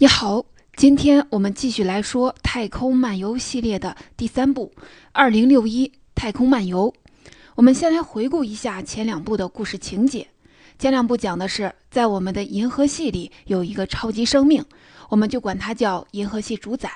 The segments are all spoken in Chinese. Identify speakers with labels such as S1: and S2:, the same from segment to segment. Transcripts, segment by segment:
S1: 你好，今天我们继续来说《太空漫游》系列的第三部《二零六一太空漫游》。我们先来回顾一下前两部的故事情节。前两部讲的是，在我们的银河系里有一个超级生命，我们就管它叫银河系主宰。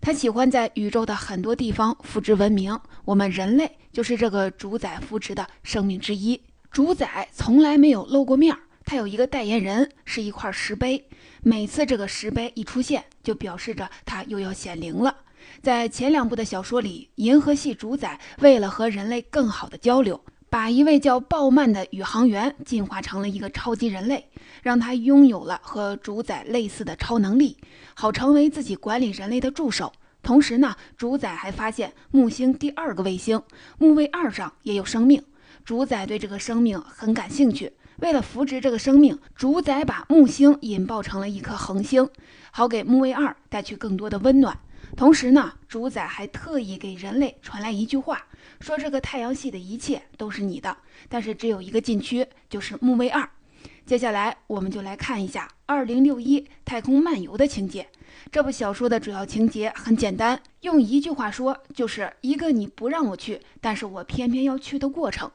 S1: 它喜欢在宇宙的很多地方复制文明，我们人类就是这个主宰复制的生命之一。主宰从来没有露过面儿，他有一个代言人，是一块石碑。每次这个石碑一出现，就表示着他又要显灵了。在前两部的小说里，银河系主宰为了和人类更好的交流，把一位叫鲍曼的宇航员进化成了一个超级人类，让他拥有了和主宰类似的超能力，好成为自己管理人类的助手。同时呢，主宰还发现木星第二个卫星木卫二上也有生命，主宰对这个生命很感兴趣。为了扶植这个生命，主宰把木星引爆成了一颗恒星，好给木卫二带去更多的温暖。同时呢，主宰还特意给人类传来一句话，说这个太阳系的一切都是你的，但是只有一个禁区，就是木卫二。接下来，我们就来看一下《二零六一太空漫游》的情节。这部小说的主要情节很简单，用一句话说，就是一个你不让我去，但是我偏偏要去的过程。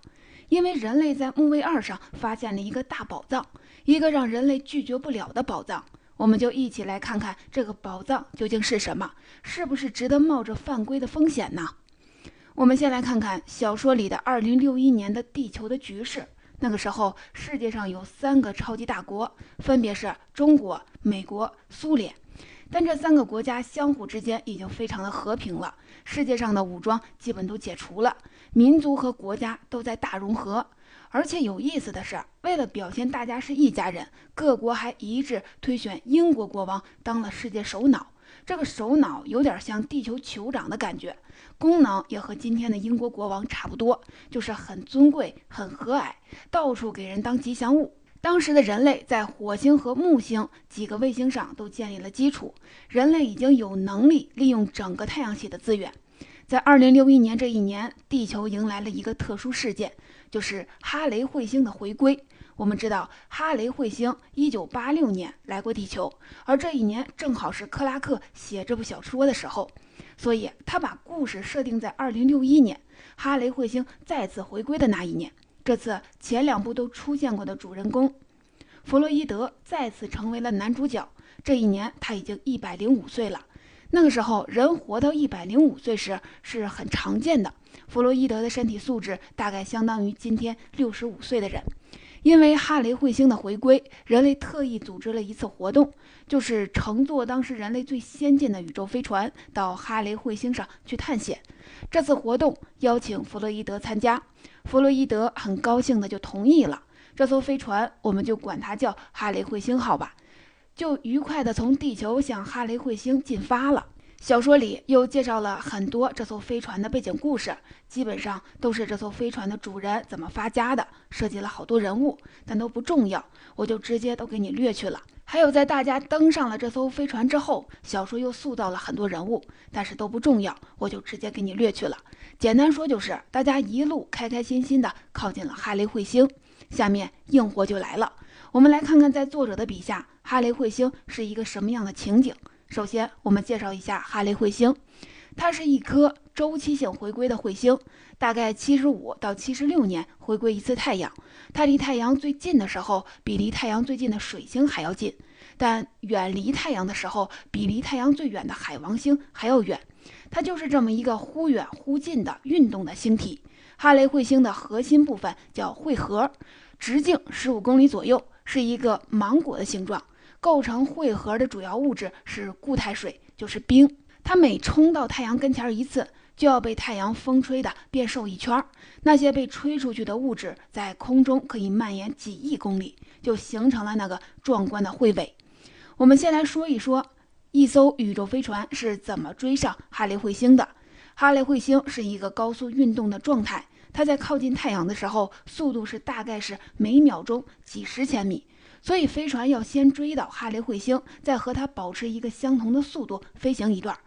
S1: 因为人类在木卫二上发现了一个大宝藏，一个让人类拒绝不了的宝藏，我们就一起来看看这个宝藏究竟是什么，是不是值得冒着犯规的风险呢？我们先来看看小说里的二零六一年的地球的局势。那个时候，世界上有三个超级大国，分别是中国、美国、苏联。但这三个国家相互之间已经非常的和平了，世界上的武装基本都解除了，民族和国家都在大融合。而且有意思的是，为了表现大家是一家人，各国还一致推选英国国王当了世界首脑。这个首脑有点像地球酋长的感觉，功能也和今天的英国国王差不多，就是很尊贵、很和蔼，到处给人当吉祥物。当时的人类在火星和木星几个卫星上都建立了基础，人类已经有能力利用整个太阳系的资源。在二零六一年这一年，地球迎来了一个特殊事件，就是哈雷彗星的回归。我们知道，哈雷彗星一九八六年来过地球，而这一年正好是克拉克写这部小说的时候，所以他把故事设定在二零六一年，哈雷彗星再次回归的那一年。这次前两部都出现过的主人公弗洛伊德再次成为了男主角。这一年他已经一百零五岁了。那个时候人活到一百零五岁时是很常见的。弗洛伊德的身体素质大概相当于今天六十五岁的人。因为哈雷彗星的回归，人类特意组织了一次活动，就是乘坐当时人类最先进的宇宙飞船到哈雷彗星上去探险。这次活动邀请弗洛伊德参加。弗洛伊德很高兴的就同意了，这艘飞船我们就管它叫哈雷彗星号吧，就愉快的从地球向哈雷彗星进发了。小说里又介绍了很多这艘飞船的背景故事，基本上都是这艘飞船的主人怎么发家的，涉及了好多人物，但都不重要，我就直接都给你略去了。还有在大家登上了这艘飞船之后，小说又塑造了很多人物，但是都不重要，我就直接给你略去了。简单说就是，大家一路开开心心的靠近了哈雷彗星。下面硬货就来了，我们来看看在作者的笔下，哈雷彗星是一个什么样的情景。首先，我们介绍一下哈雷彗星，它是一颗周期性回归的彗星，大概七十五到七十六年回归一次太阳。它离太阳最近的时候，比离太阳最近的水星还要近；但远离太阳的时候，比离太阳最远的海王星还要远。它就是这么一个忽远忽近的运动的星体。哈雷彗星的核心部分叫彗核，直径十五公里左右，是一个芒果的形状。构成彗核的主要物质是固态水，就是冰。它每冲到太阳跟前一次，就要被太阳风吹的变瘦一圈儿。那些被吹出去的物质在空中可以蔓延几亿公里，就形成了那个壮观的彗尾。我们先来说一说。一艘宇宙飞船是怎么追上哈雷彗星的？哈雷彗星是一个高速运动的状态，它在靠近太阳的时候，速度是大概是每秒钟几十千米，所以飞船要先追到哈雷彗星，再和它保持一个相同的速度飞行一段。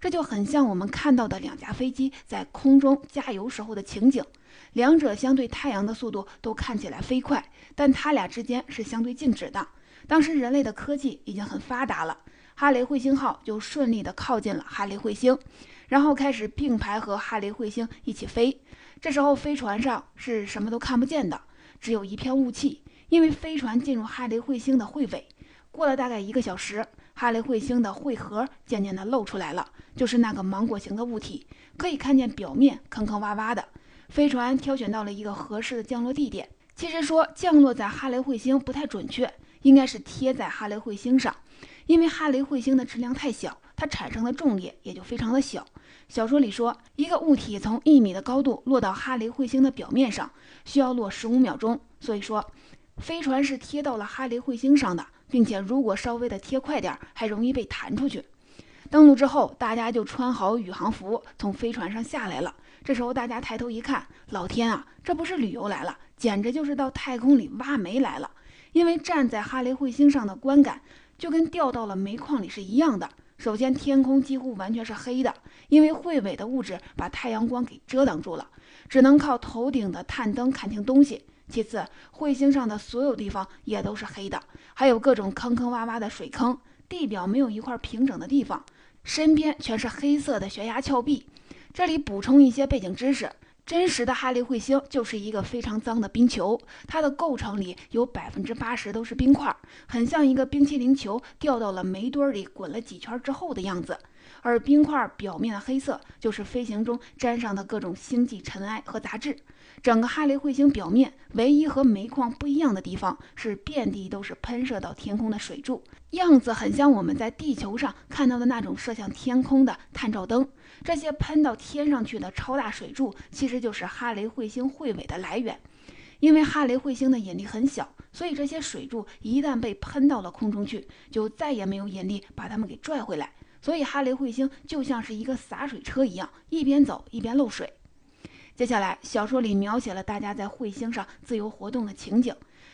S1: 这就很像我们看到的两架飞机在空中加油时候的情景，两者相对太阳的速度都看起来飞快，但它俩之间是相对静止的。当时人类的科技已经很发达了。哈雷彗星号就顺利的靠近了哈雷彗星，然后开始并排和哈雷彗星一起飞。这时候飞船上是什么都看不见的，只有一片雾气，因为飞船进入哈雷彗星的彗尾。过了大概一个小时，哈雷彗星的彗核渐渐地露出来了，就是那个芒果形的物体，可以看见表面坑坑洼洼的。飞船挑选到了一个合适的降落地点。其实说降落在哈雷彗星不太准确，应该是贴在哈雷彗星上，因为哈雷彗星的质量太小，它产生的重力也就非常的小。小说里说，一个物体从一米的高度落到哈雷彗星的表面上，需要落十五秒钟。所以说，飞船是贴到了哈雷彗星上的。并且，如果稍微的贴快点，还容易被弹出去。登陆之后，大家就穿好宇航服，从飞船上下来了。这时候，大家抬头一看，老天啊，这不是旅游来了，简直就是到太空里挖煤来了。因为站在哈雷彗星上的观感，就跟掉到了煤矿里是一样的。首先，天空几乎完全是黑的，因为彗尾的物质把太阳光给遮挡住了，只能靠头顶的探灯看清东西。其次，彗星上的所有地方也都是黑的，还有各种坑坑洼洼的水坑，地表没有一块平整的地方，身边全是黑色的悬崖峭壁。这里补充一些背景知识：真实的哈雷彗星就是一个非常脏的冰球，它的构成里有百分之八十都是冰块，很像一个冰淇淋球掉到了煤堆里滚了几圈之后的样子。而冰块表面的黑色，就是飞行中沾上的各种星际尘埃和杂质。整个哈雷彗星表面唯一和煤矿不一样的地方，是遍地都是喷射到天空的水柱，样子很像我们在地球上看到的那种射向天空的探照灯。这些喷到天上去的超大水柱，其实就是哈雷彗星彗尾的来源。因为哈雷彗星的引力很小，所以这些水柱一旦被喷到了空中去，就再也没有引力把它们给拽回来。所以哈雷彗星就像是一个洒水车一样，一边走一边漏水。接下来，小说里描写了大家在彗星上自由活动的情景，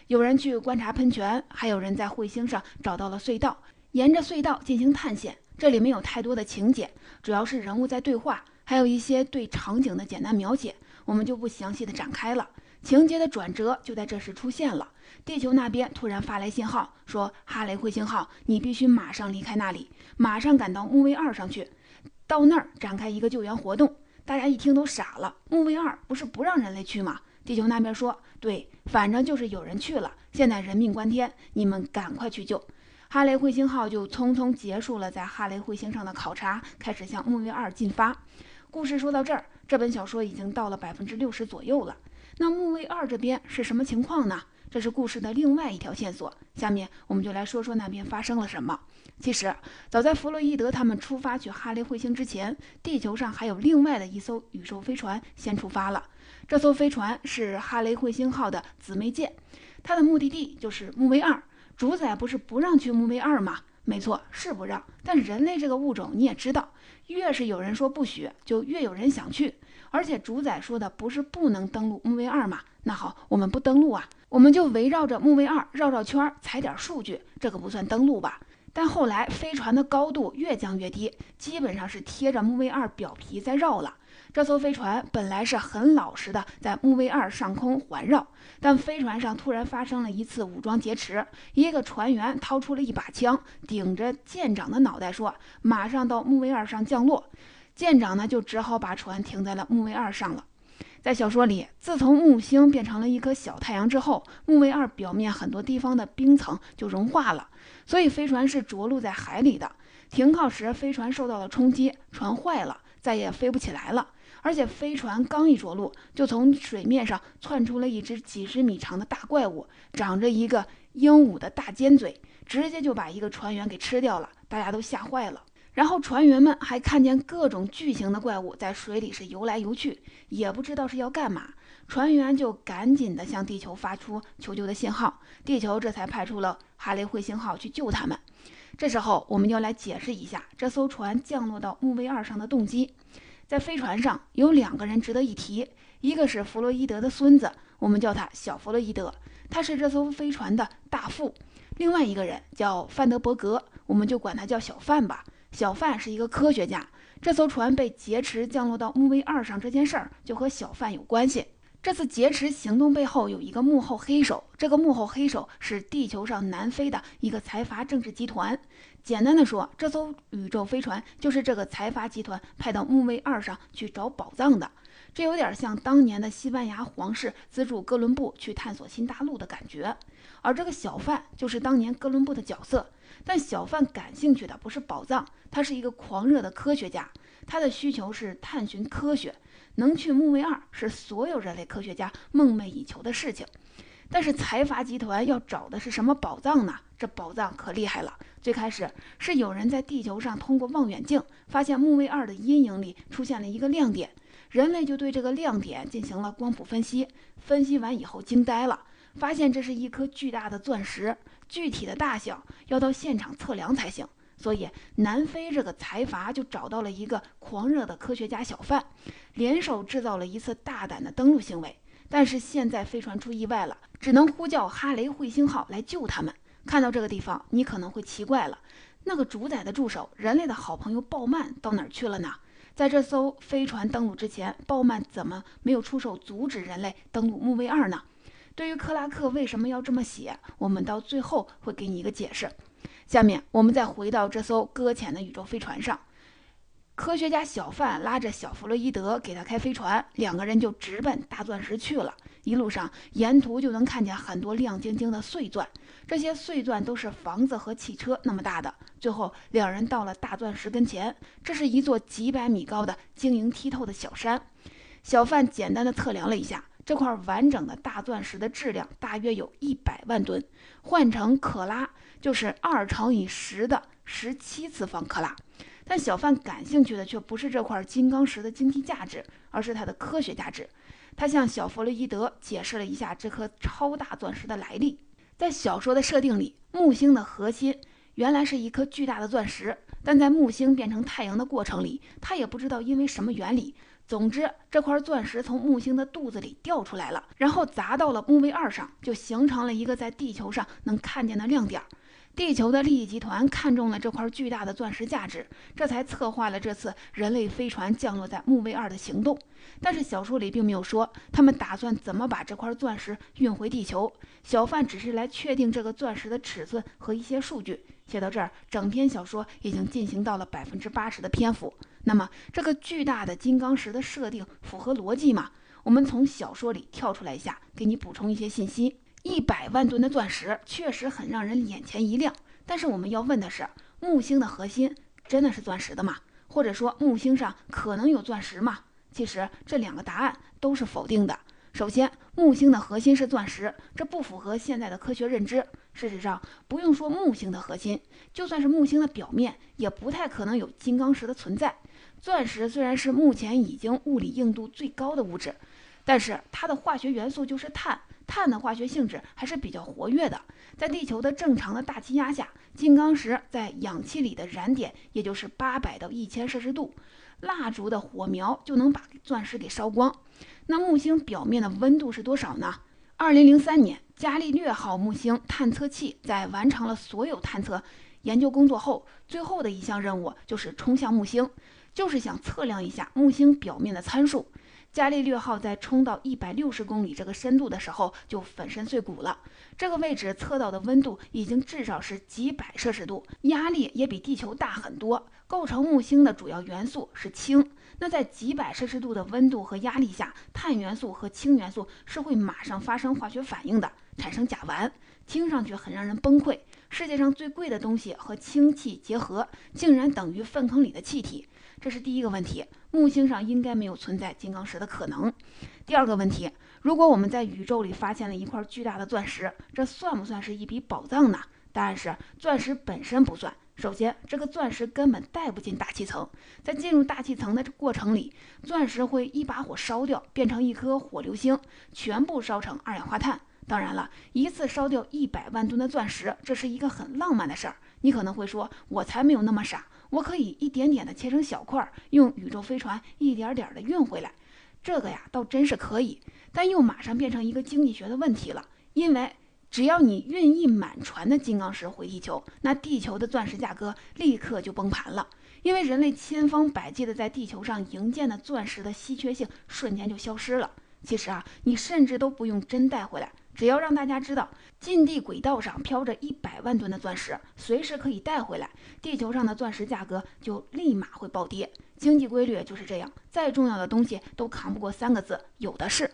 S1: 有人去观察喷泉，还有人在彗星上找到了隧道，沿着隧道进行探险。这里没有太多的情节，主要是人物在对话，还有一些对场景的简单描写，我们就不详细的展开了。情节的转折就在这时出现了。地球那边突然发来信号，说哈雷彗星号，你必须马上离开那里，马上赶到木卫二上去，到那儿展开一个救援活动。大家一听都傻了，木卫二不是不让人类去吗？地球那边说，对，反正就是有人去了，现在人命关天，你们赶快去救。哈雷彗星号就匆匆结束了在哈雷彗星上的考察，开始向木卫二进发。故事说到这儿，这本小说已经到了百分之六十左右了。那木卫二这边是什么情况呢？这是故事的另外一条线索。下面我们就来说说那边发生了什么。其实，早在弗洛伊德他们出发去哈雷彗星之前，地球上还有另外的一艘宇宙飞船先出发了。这艘飞船是哈雷彗星号的姊妹舰，它的目的地就是木卫二。主宰不是不让去木卫二吗？没错，是不让。但人类这个物种你也知道，越是有人说不许，就越有人想去。而且主宰说的不是不能登陆木卫二吗？那好，我们不登陆啊。我们就围绕着木卫二绕绕圈，采点数据，这个不算登陆吧？但后来飞船的高度越降越低，基本上是贴着木卫二表皮在绕了。这艘飞船本来是很老实的，在木卫二上空环绕，但飞船上突然发生了一次武装劫持，一个船员掏出了一把枪，顶着舰长的脑袋说：“马上到木卫二上降落。”舰长呢，就只好把船停在了木卫二上了。在小说里，自从木星变成了一颗小太阳之后，木卫二表面很多地方的冰层就融化了，所以飞船是着陆在海里的。停靠时，飞船受到了冲击，船坏了，再也飞不起来了。而且飞船刚一着陆，就从水面上窜出了一只几十米长的大怪物，长着一个鹦鹉的大尖嘴，直接就把一个船员给吃掉了。大家都吓坏了。然后船员们还看见各种巨型的怪物在水里是游来游去，也不知道是要干嘛。船员就赶紧的向地球发出求救的信号，地球这才派出了哈雷彗星号去救他们。这时候我们要来解释一下这艘船降落到木卫二上的动机。在飞船上有两个人值得一提，一个是弗洛伊德的孙子，我们叫他小弗洛伊德，他是这艘飞船的大副；另外一个人叫范德伯格，我们就管他叫小范吧。小范是一个科学家，这艘船被劫持降落到木卫二上这件事儿就和小范有关系。这次劫持行动背后有一个幕后黑手，这个幕后黑手是地球上南非的一个财阀政治集团。简单的说，这艘宇宙飞船就是这个财阀集团派到木卫二上去找宝藏的。这有点像当年的西班牙皇室资助哥伦布去探索新大陆的感觉。而这个小贩就是当年哥伦布的角色。但小贩感兴趣的不是宝藏，他是一个狂热的科学家，他的需求是探寻科学。能去木卫二是所有人类科学家梦寐以求的事情，但是财阀集团要找的是什么宝藏呢？这宝藏可厉害了。最开始是有人在地球上通过望远镜发现木卫二的阴影里出现了一个亮点，人类就对这个亮点进行了光谱分析，分析完以后惊呆了，发现这是一颗巨大的钻石，具体的大小要到现场测量才行。所以，南非这个财阀就找到了一个狂热的科学家小贩，联手制造了一次大胆的登陆行为。但是现在飞船出意外了，只能呼叫哈雷彗星号来救他们。看到这个地方，你可能会奇怪了：那个主宰的助手，人类的好朋友鲍曼到哪儿去了呢？在这艘飞船登陆之前，鲍曼怎么没有出手阻止人类登陆木卫二呢？对于克拉克为什么要这么写，我们到最后会给你一个解释。下面我们再回到这艘搁浅的宇宙飞船上，科学家小范拉着小弗洛伊德给他开飞船，两个人就直奔大钻石去了。一路上沿途就能看见很多亮晶晶的碎钻，这些碎钻都是房子和汽车那么大的。最后两人到了大钻石跟前，这是一座几百米高的晶莹剔透的小山。小范简单的测量了一下，这块完整的大钻石的质量大约有一百万吨，换成克拉。就是二乘以十的十七次方克拉，但小范感兴趣的却不是这块金刚石的经济价值，而是它的科学价值。他向小弗洛伊德解释了一下这颗超大钻石的来历。在小说的设定里，木星的核心原来是一颗巨大的钻石，但在木星变成太阳的过程里，他也不知道因为什么原理。总之，这块钻石从木星的肚子里掉出来了，然后砸到了木卫二上，就形成了一个在地球上能看见的亮点。地球的利益集团看中了这块巨大的钻石价值，这才策划了这次人类飞船降落在木卫二的行动。但是小说里并没有说他们打算怎么把这块钻石运回地球。小范只是来确定这个钻石的尺寸和一些数据。写到这儿，整篇小说已经进行到了百分之八十的篇幅。那么，这个巨大的金刚石的设定符合逻辑吗？我们从小说里跳出来一下，给你补充一些信息。一百万吨的钻石确实很让人眼前一亮，但是我们要问的是，木星的核心真的是钻石的吗？或者说木星上可能有钻石吗？其实这两个答案都是否定的。首先，木星的核心是钻石，这不符合现在的科学认知。事实上，不用说木星的核心，就算是木星的表面，也不太可能有金刚石的存在。钻石虽然是目前已经物理硬度最高的物质，但是它的化学元素就是碳。碳的化学性质还是比较活跃的，在地球的正常的大气压下，金刚石在氧气里的燃点也就是八百到一千摄氏度，蜡烛的火苗就能把钻石给烧光。那木星表面的温度是多少呢？二零零三年，伽利略号木星探测器在完成了所有探测研究工作后，最后的一项任务就是冲向木星，就是想测量一下木星表面的参数。伽利略号在冲到一百六十公里这个深度的时候就粉身碎骨了。这个位置测到的温度已经至少是几百摄氏度，压力也比地球大很多。构成木星的主要元素是氢。那在几百摄氏度的温度和压力下，碳元素和氢元素是会马上发生化学反应的，产生甲烷。听上去很让人崩溃。世界上最贵的东西和氢气结合，竟然等于粪坑里的气体。这是第一个问题。木星上应该没有存在金刚石的可能。第二个问题，如果我们在宇宙里发现了一块巨大的钻石，这算不算是一笔宝藏呢？答案是，钻石本身不算。首先，这个钻石根本带不进大气层，在进入大气层的这过程里，钻石会一把火烧掉，变成一颗火流星，全部烧成二氧化碳。当然了，一次烧掉一百万吨的钻石，这是一个很浪漫的事儿。你可能会说，我才没有那么傻。我可以一点点的切成小块，用宇宙飞船一点点的运回来，这个呀倒真是可以，但又马上变成一个经济学的问题了。因为只要你运一满船的金刚石回地球，那地球的钻石价格立刻就崩盘了，因为人类千方百计的在地球上营建的钻石的稀缺性瞬间就消失了。其实啊，你甚至都不用真带回来，只要让大家知道近地轨道上飘着一百万吨的钻石，随时可以带回来，地球上的钻石价格就立马会暴跌。经济规律就是这样，再重要的东西都扛不过三个字：有的是。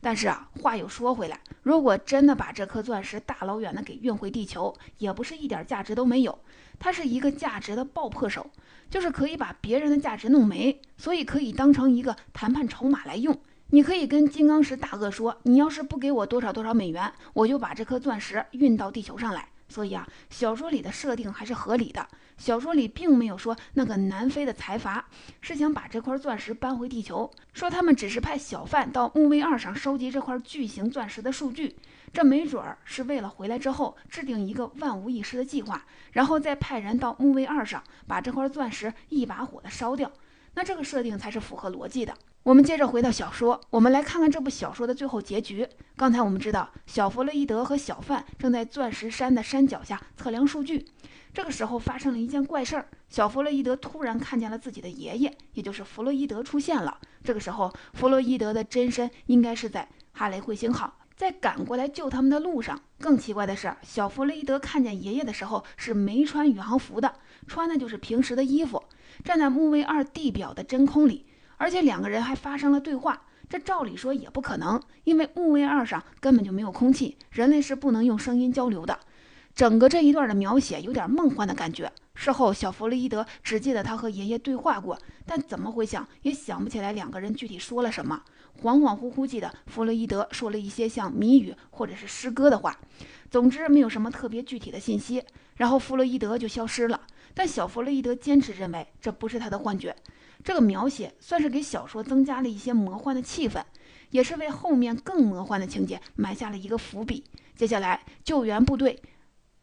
S1: 但是啊，话又说回来，如果真的把这颗钻石大老远的给运回地球，也不是一点价值都没有，它是一个价值的爆破手，就是可以把别人的价值弄没，所以可以当成一个谈判筹码来用。你可以跟金刚石大鳄说，你要是不给我多少多少美元，我就把这颗钻石运到地球上来。所以啊，小说里的设定还是合理的。小说里并没有说那个南非的财阀是想把这块钻石搬回地球，说他们只是派小贩到木卫二上收集这块巨型钻石的数据，这没准儿是为了回来之后制定一个万无一失的计划，然后再派人到木卫二上把这块钻石一把火的烧掉。那这个设定才是符合逻辑的。我们接着回到小说，我们来看看这部小说的最后结局。刚才我们知道，小弗洛伊德和小范正在钻石山的山脚下测量数据。这个时候发生了一件怪事儿，小弗洛伊德突然看见了自己的爷爷，也就是弗洛伊德出现了。这个时候，弗洛伊德的真身应该是在哈雷彗星号，在赶过来救他们的路上。更奇怪的是，小弗洛伊德看见爷爷的时候是没穿宇航服的，穿的就是平时的衣服，站在木卫二地表的真空里。而且两个人还发生了对话，这照理说也不可能，因为木卫二上根本就没有空气，人类是不能用声音交流的。整个这一段的描写有点梦幻的感觉。事后，小弗洛伊德只记得他和爷爷对话过，但怎么回想也想不起来两个人具体说了什么。恍恍惚惚记得弗洛伊德说了一些像谜语或者是诗歌的话，总之没有什么特别具体的信息。然后弗洛伊德就消失了，但小弗洛伊德坚持认为这不是他的幻觉。这个描写算是给小说增加了一些魔幻的气氛，也是为后面更魔幻的情节埋下了一个伏笔。接下来，救援部队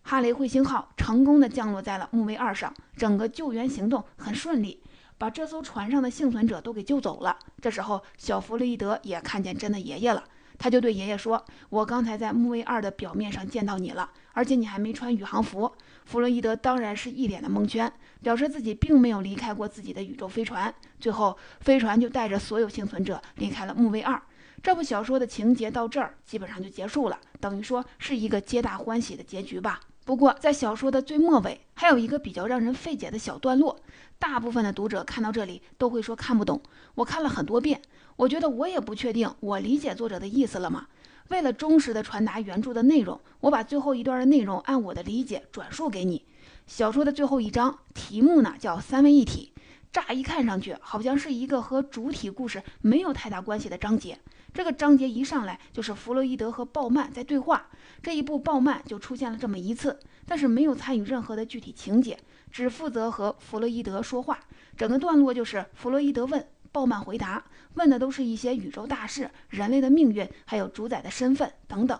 S1: 哈雷彗星号成功的降落在了木卫二上，整个救援行动很顺利，把这艘船上的幸存者都给救走了。这时候，小弗洛伊德也看见真的爷爷了。他就对爷爷说：“我刚才在木卫二的表面上见到你了，而且你还没穿宇航服。”弗洛伊德当然是一脸的蒙圈，表示自己并没有离开过自己的宇宙飞船。最后，飞船就带着所有幸存者离开了木卫二。这部小说的情节到这儿基本上就结束了，等于说是一个皆大欢喜的结局吧。不过，在小说的最末尾，还有一个比较让人费解的小段落，大部分的读者看到这里都会说看不懂。我看了很多遍。我觉得我也不确定，我理解作者的意思了吗？为了忠实的传达原著的内容，我把最后一段的内容按我的理解转述给你。小说的最后一章题目呢叫三位一体，乍一看上去好像是一个和主体故事没有太大关系的章节。这个章节一上来就是弗洛伊德和鲍曼在对话，这一部鲍曼就出现了这么一次，但是没有参与任何的具体情节，只负责和弗洛伊德说话。整个段落就是弗洛伊德问。鲍曼回答，问的都是一些宇宙大事、人类的命运，还有主宰的身份等等。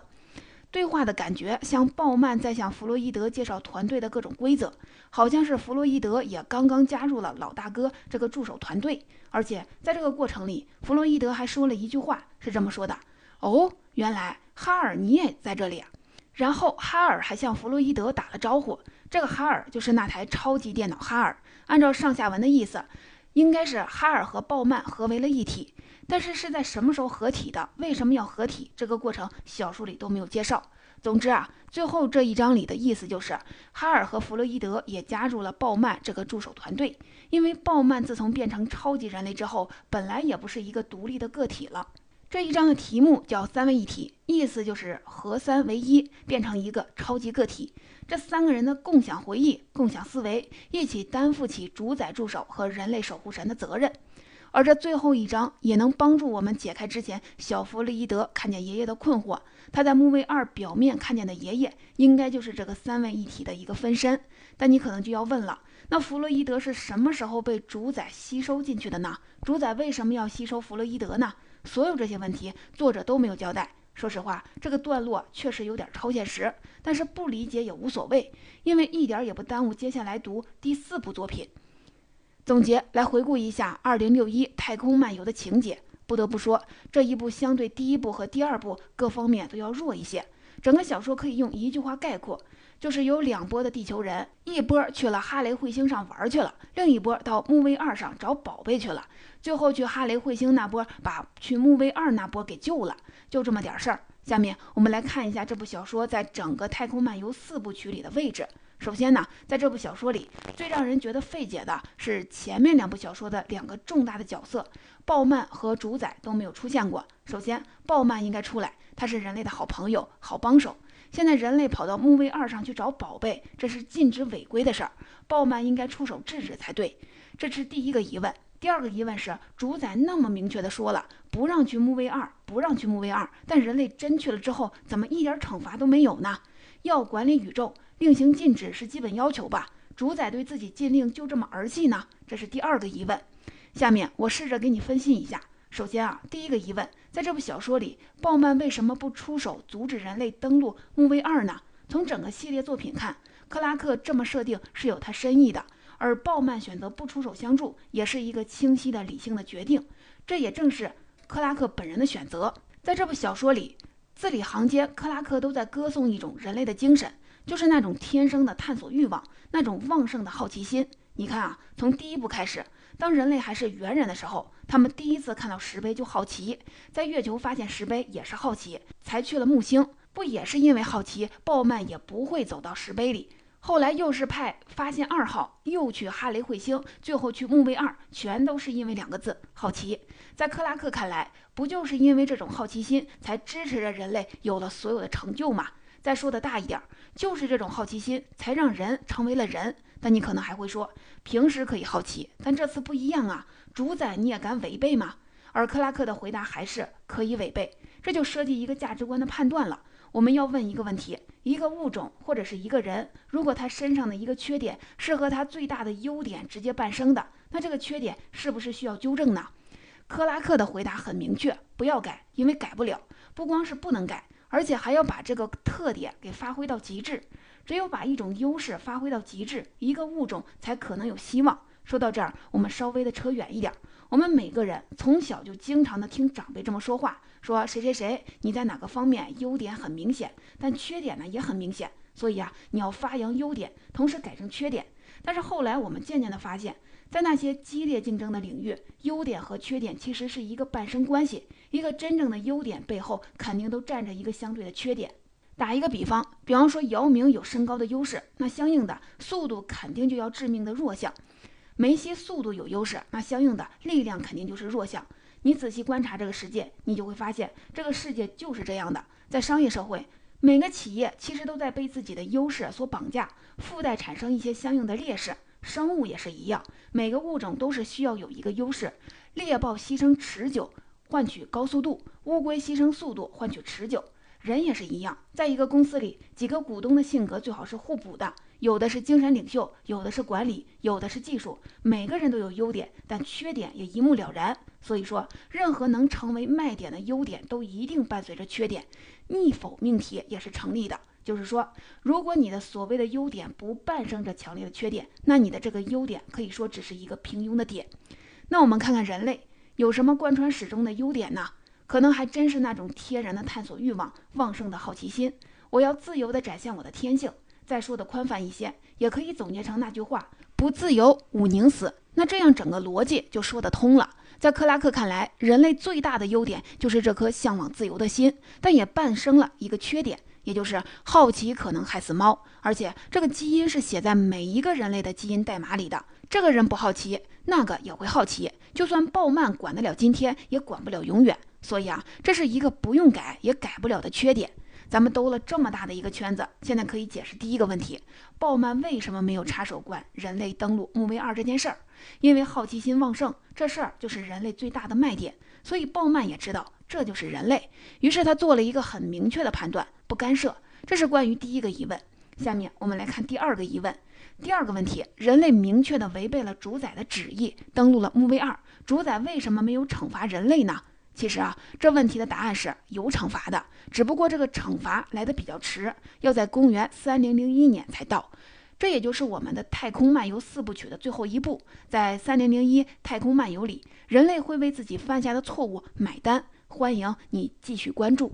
S1: 对话的感觉像鲍曼在向弗洛伊德介绍团队的各种规则，好像是弗洛伊德也刚刚加入了老大哥这个助手团队。而且在这个过程里，弗洛伊德还说了一句话，是这么说的：“哦，原来哈尔你也在这里啊。”然后哈尔还向弗洛伊德打了招呼。这个哈尔就是那台超级电脑哈尔。按照上下文的意思。应该是哈尔和鲍曼合为了一体，但是是在什么时候合体的？为什么要合体？这个过程小说里都没有介绍。总之啊，最后这一章里的意思就是，哈尔和弗洛伊德也加入了鲍曼这个助手团队，因为鲍曼自从变成超级人类之后，本来也不是一个独立的个体了。这一章的题目叫三位一体，意思就是合三为一，变成一个超级个体。这三个人的共享回忆、共享思维，一起担负起主宰助手和人类守护神的责任。而这最后一章也能帮助我们解开之前小弗洛伊德看见爷爷的困惑。他在木卫二表面看见的爷爷，应该就是这个三位一体的一个分身。但你可能就要问了：那弗洛伊德是什么时候被主宰吸收进去的呢？主宰为什么要吸收弗洛伊德呢？所有这些问题，作者都没有交代。说实话，这个段落确实有点超现实，但是不理解也无所谓，因为一点也不耽误接下来读第四部作品。总结来回顾一下《二零六一太空漫游》的情节，不得不说，这一部相对第一部和第二部各方面都要弱一些。整个小说可以用一句话概括，就是有两波的地球人，一波去了哈雷彗星上玩去了，另一波到木卫二上找宝贝去了。最后去哈雷彗星那波把去木卫二那波给救了，就这么点事儿。下面我们来看一下这部小说在整个《太空漫游》四部曲里的位置。首先呢，在这部小说里，最让人觉得费解的是前面两部小说的两个重大的角色，鲍曼和主宰都没有出现过。首先，鲍曼应该出来，他是人类的好朋友、好帮手。现在人类跑到木卫二上去找宝贝，这是禁止违规的事儿，鲍曼应该出手制止才对。这是第一个疑问。第二个疑问是，主宰那么明确的说了，不让去木卫二，不让去木卫二，但人类真去了之后，怎么一点惩罚都没有呢？要管理宇宙，令行禁止是基本要求吧？主宰对自己禁令就这么儿戏呢？这是第二个疑问。下面我试着给你分析一下。首先啊，第一个疑问，在这部小说里，鲍曼为什么不出手阻止人类登陆木卫二呢？从整个系列作品看，克拉克这么设定是有他深意的，而鲍曼选择不出手相助，也是一个清晰的理性的决定。这也正是克拉克本人的选择。在这部小说里，字里行间，克拉克都在歌颂一种人类的精神，就是那种天生的探索欲望，那种旺盛的好奇心。你看啊，从第一部开始。当人类还是猿人的时候，他们第一次看到石碑就好奇，在月球发现石碑也是好奇，才去了木星。不也是因为好奇，鲍曼也不会走到石碑里。后来又是派发现二号，又去哈雷彗星，最后去木卫二，全都是因为两个字：好奇。在克拉克看来，不就是因为这种好奇心，才支持着人类有了所有的成就吗？再说的大一点，就是这种好奇心，才让人成为了人。但你可能还会说，平时可以好奇，但这次不一样啊！主宰你也敢违背吗？而克拉克的回答还是可以违背，这就涉及一个价值观的判断了。我们要问一个问题：一个物种或者是一个人，如果他身上的一个缺点是和他最大的优点直接伴生的，那这个缺点是不是需要纠正呢？克拉克的回答很明确：不要改，因为改不了。不光是不能改，而且还要把这个特点给发挥到极致。只有把一种优势发挥到极致，一个物种才可能有希望。说到这儿，我们稍微的扯远一点。我们每个人从小就经常的听长辈这么说话，说谁谁谁你在哪个方面优点很明显，但缺点呢也很明显。所以啊，你要发扬优点，同时改正缺点。但是后来我们渐渐的发现，在那些激烈竞争的领域，优点和缺点其实是一个伴生关系。一个真正的优点背后，肯定都站着一个相对的缺点。打一个比方，比方说姚明有身高的优势，那相应的速度肯定就要致命的弱项。梅西速度有优势，那相应的力量肯定就是弱项。你仔细观察这个世界，你就会发现这个世界就是这样的。在商业社会，每个企业其实都在被自己的优势所绑架，附带产生一些相应的劣势。生物也是一样，每个物种都是需要有一个优势。猎豹牺牲持久换取高速度，乌龟牺牲速度换取持久。人也是一样，在一个公司里，几个股东的性格最好是互补的，有的是精神领袖，有的是管理，有的是技术，每个人都有优点，但缺点也一目了然。所以说，任何能成为卖点的优点，都一定伴随着缺点。逆否命题也是成立的，就是说，如果你的所谓的优点不伴生着强烈的缺点，那你的这个优点可以说只是一个平庸的点。那我们看看人类有什么贯穿始终的优点呢？可能还真是那种天然的探索欲望、旺盛的好奇心。我要自由地展现我的天性。再说的宽泛一些，也可以总结成那句话：不自由，吾宁死。那这样整个逻辑就说得通了。在克拉克看来，人类最大的优点就是这颗向往自由的心，但也伴生了一个缺点，也就是好奇可能害死猫。而且这个基因是写在每一个人类的基因代码里的。这个人不好奇，那个也会好奇。就算鲍曼管得了今天，也管不了永远。所以啊，这是一个不用改也改不了的缺点。咱们兜了这么大的一个圈子，现在可以解释第一个问题：鲍曼为什么没有插手管人类登陆木卫二这件事儿？因为好奇心旺盛，这事儿就是人类最大的卖点。所以鲍曼也知道这就是人类，于是他做了一个很明确的判断：不干涉。这是关于第一个疑问。下面我们来看第二个疑问。第二个问题：人类明确的违背了主宰的旨意，登陆了木卫二，主宰为什么没有惩罚人类呢？其实啊，这问题的答案是有惩罚的，只不过这个惩罚来的比较迟，要在公元三零零一年才到。这也就是我们的《太空漫游四部曲》的最后一部，在三零零一太空漫游里，人类会为自己犯下的错误买单。欢迎你继续关注。